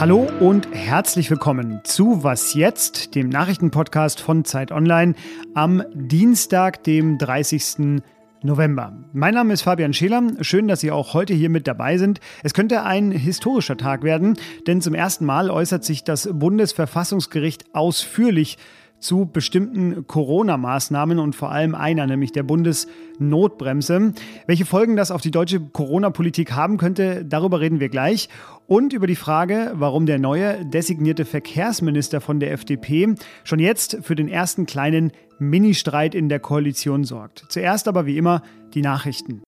Hallo und herzlich willkommen zu Was jetzt, dem Nachrichtenpodcast von Zeit Online am Dienstag, dem 30. November. Mein Name ist Fabian Scheler. Schön, dass Sie auch heute hier mit dabei sind. Es könnte ein historischer Tag werden, denn zum ersten Mal äußert sich das Bundesverfassungsgericht ausführlich zu bestimmten Corona-Maßnahmen und vor allem einer, nämlich der Bundesnotbremse. Welche Folgen das auf die deutsche Corona-Politik haben könnte, darüber reden wir gleich. Und über die Frage, warum der neue designierte Verkehrsminister von der FDP schon jetzt für den ersten kleinen Ministreit in der Koalition sorgt. Zuerst aber wie immer die Nachrichten.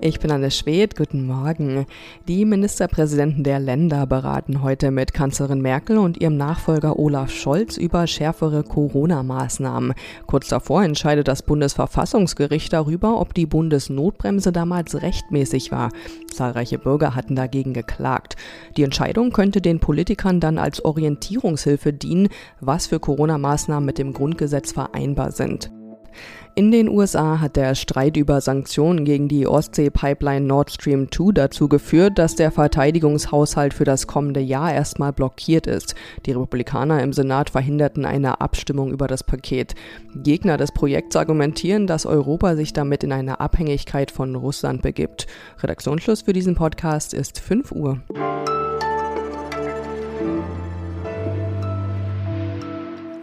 Ich bin Anne Schwedt, guten Morgen. Die Ministerpräsidenten der Länder beraten heute mit Kanzlerin Merkel und ihrem Nachfolger Olaf Scholz über schärfere Corona-Maßnahmen. Kurz davor entscheidet das Bundesverfassungsgericht darüber, ob die Bundesnotbremse damals rechtmäßig war. Zahlreiche Bürger hatten dagegen geklagt. Die Entscheidung könnte den Politikern dann als Orientierungshilfe dienen, was für Corona-Maßnahmen mit dem Grundgesetz vereinbar sind. In den USA hat der Streit über Sanktionen gegen die Ostsee-Pipeline Nord Stream 2 dazu geführt, dass der Verteidigungshaushalt für das kommende Jahr erstmal blockiert ist. Die Republikaner im Senat verhinderten eine Abstimmung über das Paket. Gegner des Projekts argumentieren, dass Europa sich damit in eine Abhängigkeit von Russland begibt. Redaktionsschluss für diesen Podcast ist 5 Uhr.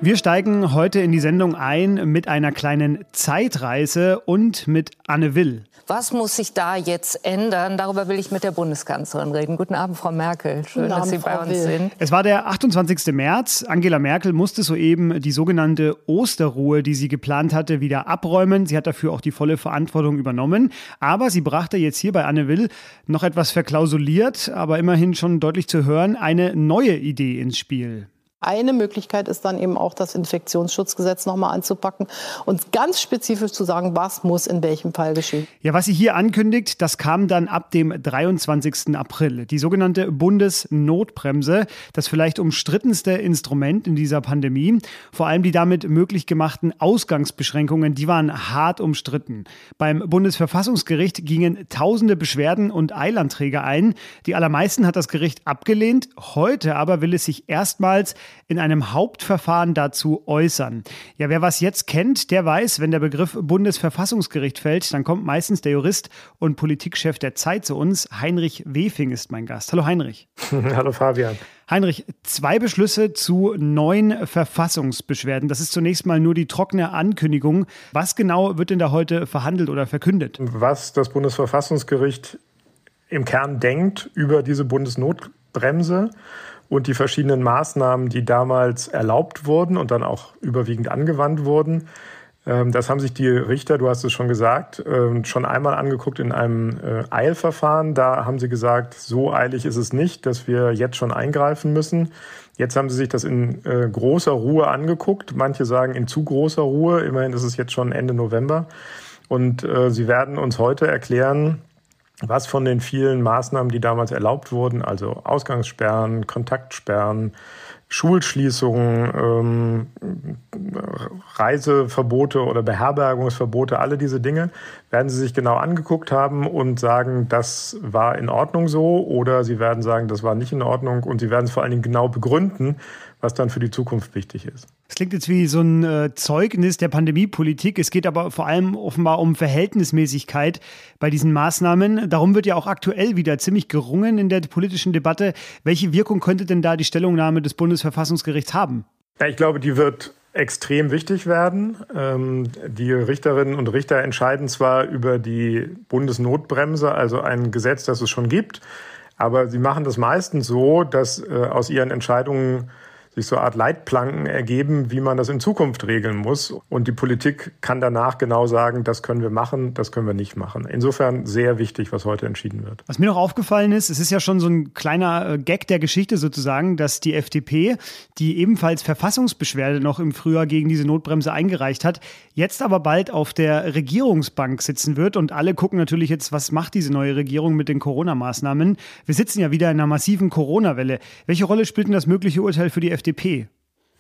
Wir steigen heute in die Sendung ein mit einer kleinen Zeitreise und mit Anne Will. Was muss sich da jetzt ändern? Darüber will ich mit der Bundeskanzlerin reden. Guten Abend, Frau Merkel. Schön, Guten dass Abend, Sie bei uns Will. sind. Es war der 28. März. Angela Merkel musste soeben die sogenannte Osterruhe, die sie geplant hatte, wieder abräumen. Sie hat dafür auch die volle Verantwortung übernommen. Aber sie brachte jetzt hier bei Anne Will noch etwas verklausuliert, aber immerhin schon deutlich zu hören, eine neue Idee ins Spiel. Eine Möglichkeit ist dann eben auch das Infektionsschutzgesetz nochmal anzupacken und ganz spezifisch zu sagen, was muss in welchem Fall geschehen. Ja, was sie hier ankündigt, das kam dann ab dem 23. April. Die sogenannte Bundesnotbremse, das vielleicht umstrittenste Instrument in dieser Pandemie. Vor allem die damit möglich gemachten Ausgangsbeschränkungen, die waren hart umstritten. Beim Bundesverfassungsgericht gingen tausende Beschwerden und Eilanträge ein. Die allermeisten hat das Gericht abgelehnt. Heute aber will es sich erstmals in einem Hauptverfahren dazu äußern. Ja, wer was jetzt kennt, der weiß, wenn der Begriff Bundesverfassungsgericht fällt, dann kommt meistens der Jurist und Politikchef der Zeit zu uns. Heinrich Wefing ist mein Gast. Hallo Heinrich. Hallo Fabian. Heinrich, zwei Beschlüsse zu neun Verfassungsbeschwerden. Das ist zunächst mal nur die trockene Ankündigung. Was genau wird denn da heute verhandelt oder verkündet? Was das Bundesverfassungsgericht im Kern denkt über diese Bundesnotbremse und die verschiedenen Maßnahmen, die damals erlaubt wurden und dann auch überwiegend angewandt wurden. Ähm, das haben sich die Richter, du hast es schon gesagt, ähm, schon einmal angeguckt in einem äh, Eilverfahren. Da haben sie gesagt, so eilig ist es nicht, dass wir jetzt schon eingreifen müssen. Jetzt haben sie sich das in äh, großer Ruhe angeguckt. Manche sagen in zu großer Ruhe. Immerhin ist es jetzt schon Ende November. Und äh, sie werden uns heute erklären, was von den vielen Maßnahmen, die damals erlaubt wurden, also Ausgangssperren, Kontaktsperren, Schulschließungen, ähm, Reiseverbote oder Beherbergungsverbote, alle diese Dinge, werden Sie sich genau angeguckt haben und sagen, das war in Ordnung so oder Sie werden sagen, das war nicht in Ordnung und Sie werden es vor allen Dingen genau begründen, was dann für die Zukunft wichtig ist. Es klingt jetzt wie so ein äh, Zeugnis der Pandemiepolitik. Es geht aber vor allem offenbar um Verhältnismäßigkeit bei diesen Maßnahmen. Darum wird ja auch aktuell wieder ziemlich gerungen in der politischen Debatte. Welche Wirkung könnte denn da die Stellungnahme des Bundesverfassungsgerichts haben? Ja, ich glaube, die wird extrem wichtig werden. Ähm, die Richterinnen und Richter entscheiden zwar über die Bundesnotbremse, also ein Gesetz, das es schon gibt, aber sie machen das meistens so, dass äh, aus ihren Entscheidungen sich so eine Art Leitplanken ergeben, wie man das in Zukunft regeln muss. Und die Politik kann danach genau sagen, das können wir machen, das können wir nicht machen. Insofern sehr wichtig, was heute entschieden wird. Was mir noch aufgefallen ist, es ist ja schon so ein kleiner äh, Gag der Geschichte sozusagen, dass die FDP, die ebenfalls Verfassungsbeschwerde noch im Frühjahr gegen diese Notbremse eingereicht hat, jetzt aber bald auf der Regierungsbank sitzen wird. Und alle gucken natürlich jetzt, was macht diese neue Regierung mit den Corona-Maßnahmen. Wir sitzen ja wieder in einer massiven Corona-Welle. Welche Rolle spielt denn das mögliche Urteil für die FDP? FDP?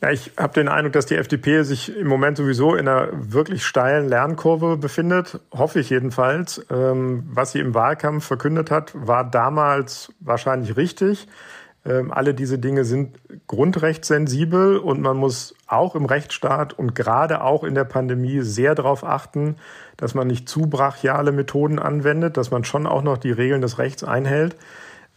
Ja, ich habe den Eindruck, dass die FDP sich im Moment sowieso in einer wirklich steilen Lernkurve befindet, hoffe ich jedenfalls. Ähm, was sie im Wahlkampf verkündet hat, war damals wahrscheinlich richtig. Ähm, alle diese Dinge sind grundrechtssensibel und man muss auch im Rechtsstaat und gerade auch in der Pandemie sehr darauf achten, dass man nicht zu brachiale Methoden anwendet, dass man schon auch noch die Regeln des Rechts einhält.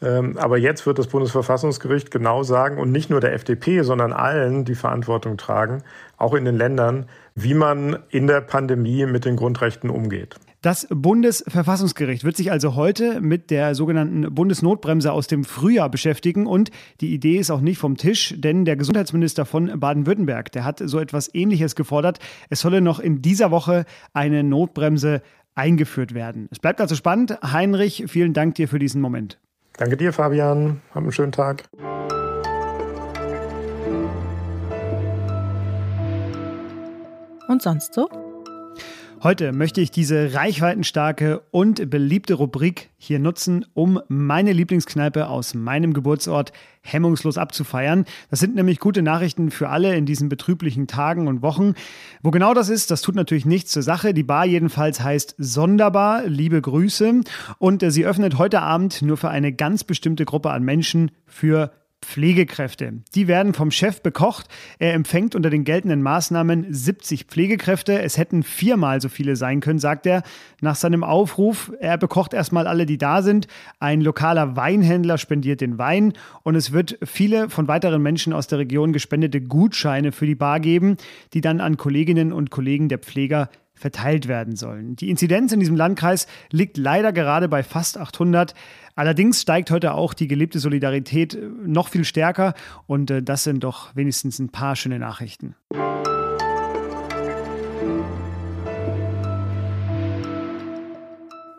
Ähm, aber jetzt wird das Bundesverfassungsgericht genau sagen und nicht nur der FDP, sondern allen, die Verantwortung tragen, auch in den Ländern, wie man in der Pandemie mit den Grundrechten umgeht. Das Bundesverfassungsgericht wird sich also heute mit der sogenannten Bundesnotbremse aus dem Frühjahr beschäftigen und die Idee ist auch nicht vom Tisch, denn der Gesundheitsminister von Baden-Württemberg, der hat so etwas Ähnliches gefordert. Es solle noch in dieser Woche eine Notbremse eingeführt werden. Es bleibt also spannend. Heinrich, vielen Dank dir für diesen Moment. Danke dir, Fabian. Hab einen schönen Tag. Und sonst so? Heute möchte ich diese reichweitenstarke und beliebte Rubrik hier nutzen, um meine Lieblingskneipe aus meinem Geburtsort hemmungslos abzufeiern. Das sind nämlich gute Nachrichten für alle in diesen betrüblichen Tagen und Wochen. Wo genau das ist, das tut natürlich nichts zur Sache. Die Bar jedenfalls heißt Sonderbar. Liebe Grüße. Und äh, sie öffnet heute Abend nur für eine ganz bestimmte Gruppe an Menschen für Pflegekräfte. Die werden vom Chef bekocht. Er empfängt unter den geltenden Maßnahmen 70 Pflegekräfte. Es hätten viermal so viele sein können, sagt er nach seinem Aufruf. Er bekocht erstmal alle, die da sind. Ein lokaler Weinhändler spendiert den Wein und es wird viele von weiteren Menschen aus der Region gespendete Gutscheine für die Bar geben, die dann an Kolleginnen und Kollegen der Pfleger verteilt werden sollen. Die Inzidenz in diesem Landkreis liegt leider gerade bei fast 800. Allerdings steigt heute auch die gelebte Solidarität äh, noch viel stärker und äh, das sind doch wenigstens ein paar schöne Nachrichten.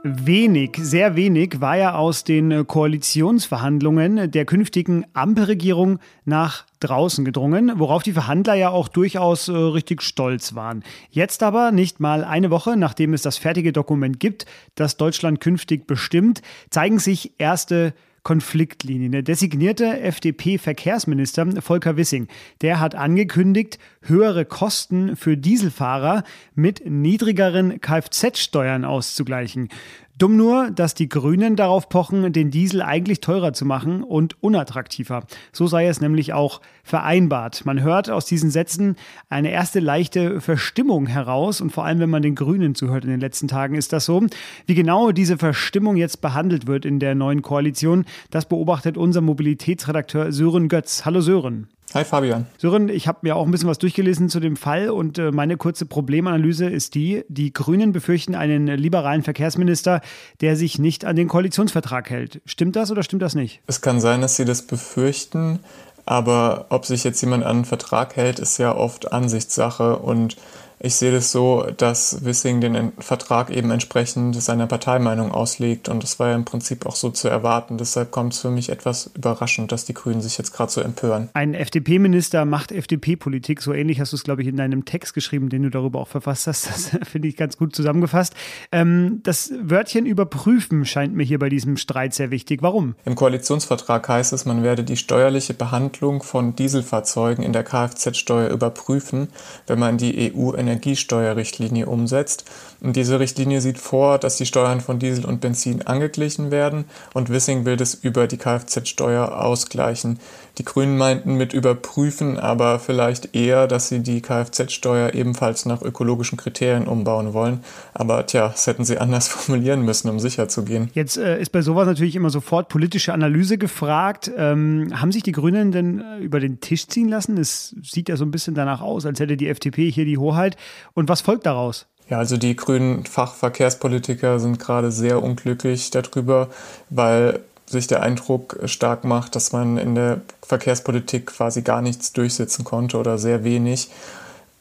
Wenig, sehr wenig war ja aus den äh, Koalitionsverhandlungen der künftigen Ampelregierung nach draußen gedrungen, worauf die Verhandler ja auch durchaus äh, richtig stolz waren. Jetzt aber, nicht mal eine Woche nachdem es das fertige Dokument gibt, das Deutschland künftig bestimmt, zeigen sich erste Konfliktlinien. Der designierte FDP-Verkehrsminister Volker Wissing, der hat angekündigt, höhere Kosten für Dieselfahrer mit niedrigeren Kfz-Steuern auszugleichen. Dumm nur, dass die Grünen darauf pochen, den Diesel eigentlich teurer zu machen und unattraktiver. So sei es nämlich auch vereinbart. Man hört aus diesen Sätzen eine erste leichte Verstimmung heraus und vor allem, wenn man den Grünen zuhört in den letzten Tagen, ist das so. Wie genau diese Verstimmung jetzt behandelt wird in der neuen Koalition, das beobachtet unser Mobilitätsredakteur Sören Götz. Hallo Sören. Hi Fabian. Sören, ich habe mir auch ein bisschen was durchgelesen zu dem Fall und äh, meine kurze Problemanalyse ist die, die Grünen befürchten einen liberalen Verkehrsminister, der sich nicht an den Koalitionsvertrag hält. Stimmt das oder stimmt das nicht? Es kann sein, dass sie das befürchten, aber ob sich jetzt jemand an den Vertrag hält, ist ja oft Ansichtssache und ich sehe das so, dass Wissing den Vertrag eben entsprechend seiner Parteimeinung auslegt und das war ja im Prinzip auch so zu erwarten. Deshalb kommt es für mich etwas überraschend, dass die Grünen sich jetzt gerade so empören. Ein FDP-Minister macht FDP-Politik. So ähnlich hast du es, glaube ich, in deinem Text geschrieben, den du darüber auch verfasst hast. Das finde ich ganz gut zusammengefasst. Ähm, das Wörtchen überprüfen scheint mir hier bei diesem Streit sehr wichtig. Warum? Im Koalitionsvertrag heißt es, man werde die steuerliche Behandlung von Dieselfahrzeugen in der Kfz-Steuer überprüfen, wenn man die EU in Energiesteuerrichtlinie umsetzt. Und diese Richtlinie sieht vor, dass die Steuern von Diesel und Benzin angeglichen werden und Wissing will das über die Kfz-Steuer ausgleichen. Die Grünen meinten mit überprüfen aber vielleicht eher, dass sie die Kfz-Steuer ebenfalls nach ökologischen Kriterien umbauen wollen. Aber tja, das hätten sie anders formulieren müssen, um sicher zu gehen. Jetzt äh, ist bei sowas natürlich immer sofort politische Analyse gefragt. Ähm, haben sich die Grünen denn äh, über den Tisch ziehen lassen? Es sieht ja so ein bisschen danach aus, als hätte die FDP hier die Hoheit. Und was folgt daraus? Ja, also die grünen Fachverkehrspolitiker sind gerade sehr unglücklich darüber, weil sich der Eindruck stark macht, dass man in der Verkehrspolitik quasi gar nichts durchsetzen konnte oder sehr wenig.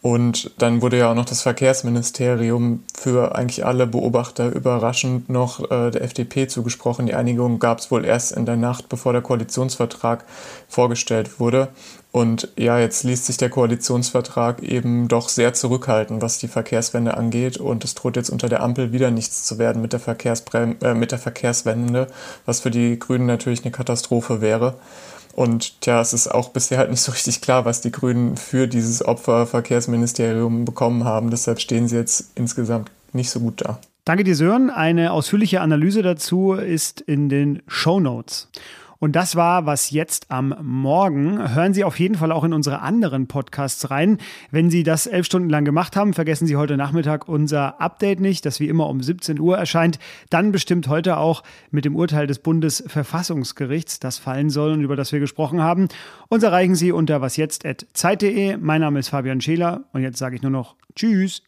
Und dann wurde ja auch noch das Verkehrsministerium für eigentlich alle Beobachter überraschend noch äh, der FDP zugesprochen. Die Einigung gab es wohl erst in der Nacht, bevor der Koalitionsvertrag vorgestellt wurde. Und ja, jetzt liest sich der Koalitionsvertrag eben doch sehr zurückhaltend, was die Verkehrswende angeht. Und es droht jetzt unter der Ampel wieder nichts zu werden mit der, Verkehrsbrem äh, mit der Verkehrswende, was für die Grünen natürlich eine Katastrophe wäre. Und tja, es ist auch bisher halt nicht so richtig klar, was die Grünen für dieses Opferverkehrsministerium bekommen haben. Deshalb stehen sie jetzt insgesamt nicht so gut da. Danke dir, Sören. Eine ausführliche Analyse dazu ist in den Show Notes. Und das war was jetzt am Morgen. Hören Sie auf jeden Fall auch in unsere anderen Podcasts rein. Wenn Sie das elf Stunden lang gemacht haben, vergessen Sie heute Nachmittag unser Update nicht, das wie immer um 17 Uhr erscheint. Dann bestimmt heute auch mit dem Urteil des Bundesverfassungsgerichts, das fallen soll und über das wir gesprochen haben. Uns erreichen Sie unter wasjetzt.zeit.de. Mein Name ist Fabian Scheler und jetzt sage ich nur noch Tschüss.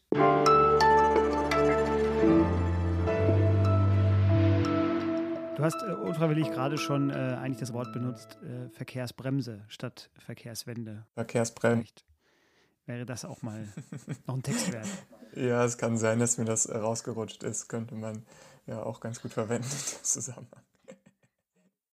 Du hast äh, unfreiwillig gerade schon äh, eigentlich das Wort benutzt, äh, Verkehrsbremse statt Verkehrswende. Verkehrsbremse. Wäre das auch mal noch ein Text wert? ja, es kann sein, dass mir das rausgerutscht ist. Könnte man ja auch ganz gut verwenden dem Zusammenhang.